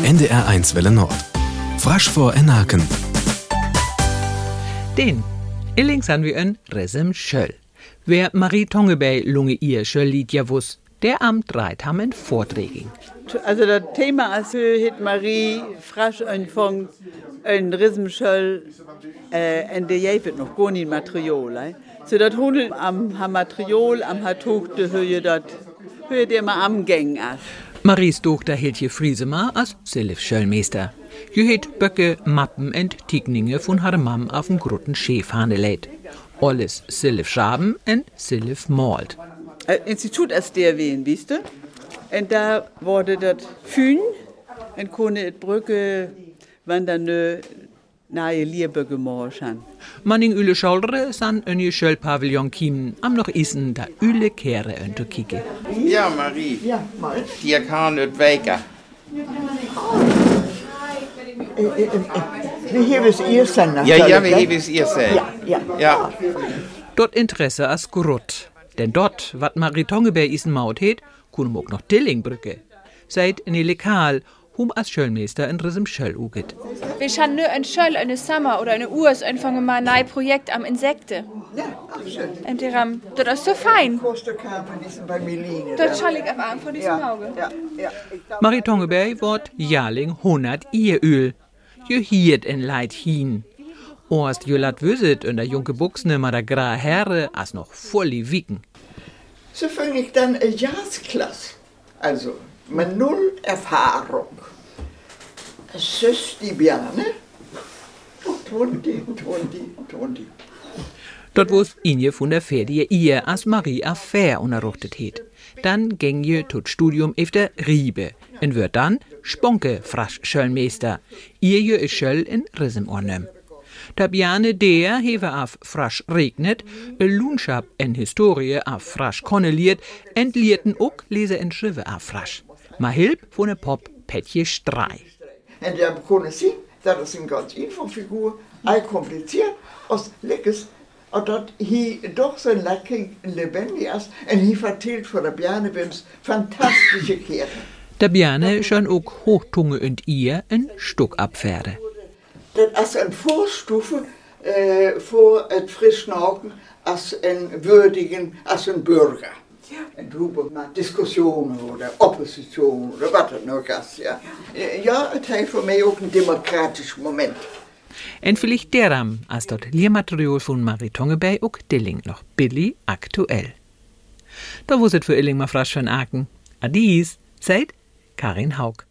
NDR1 Welle Nord. Frasch vor Enaken. Den. Illings han vi en resem schöll. Wer Marie Tongebey lunge ihr schöll lied ja wuss, der am dreit ham en Vorträging. Also das Thema als hat Marie frasch angefangen, ein Riesenschöll, äh, und der jäfet noch gar nicht Material. Eh? So das Hundel am, am Material, am Hatuch, der Höhe, das Höhe, der mal am Gang ist. Maries Tochter hielt je Friesema als Silf Schöllmeister. Het Böcke, Mappen und Tigninge von haar Mam auf dem grotten Schäfhane lädt. Alles Silf schaben und Silf malt. Äh, Institut ist der wen, weißt du? Und da wurde das Fühn, und konnte et Brücke, wenn ne nahe Liebe gemorst han. Manning Üle Scholdre san en je Schöllpavillon kiemen am noch isen da Üle Kehre unter Kike. Ja, Marie. Ja, mal. Die kan het weken. Vi heves ersen Ja, ja, we hebben es ihr sehen. Ja, ja. Ja. Dort Interesse as Grut. Denn dort, wat Marie Tongebär isen Maut het, kun ook noch Dillingbrücke. Seit in die Lekal, hum as Schöllmeister in Risem Schöll uget. Wir schauen nur ein Schöll, eine Sommer oder eine Urs anfangen mal ein neues Projekt am Insekte. Ja, ach schön. Und die haben, das ist so fein. Das schall ich aber an von diesem Auge. ja, Marie Tongebär wort Jahrling 100 Ieröl. Je hiert en Leid hin. Orst jo lat wüsset und der junge Buchsne ma der gra Herre as noch volli wicken. so fange ich dann eine Jazzklasse. Also, mit null Erfahrung. Süß die Bjane. Tundi, tundi, tundi. Dort wo's Inje von der Ferdie ihr as Marie Affair unerruchtet het. Dann ging je tot Studium auf der Riebe und wird dann Sponke frasch Schöllmeister. Ihr je is Schöll in Risem ornem. Da Bjane der hewe auf frasch regnet, Lunschab en Historie auf frasch konneliert, entlierten ook lese en Schrive auf frasch. Ma hilp von ne Pop Petje Strei. En daar begonnen zien, dat is een ganz einfache figuur, heel compliceerd, als lekkers, en dat hij toch zo lekker lebendig is, en hij vertelt voor de Bjarnebims fantastische keren. Da Bjane schon ook Hochtunge und ihr en Stuck abfähre. Dat is een voorstufe äh, voor het frisschnaken als een würdigen, als een burger. En darüber mal Diskussionen oder Opposition oder was het nog is. Ja, ja het heeft voor mij ook een democratisch moment. En vielleicht deram, als dort Lehrmaterial von Marie Tongebey ook Dilling noch billig aktuell. Da wusset für Illing mal frasch von Aken. Adies, seid Karin Haug.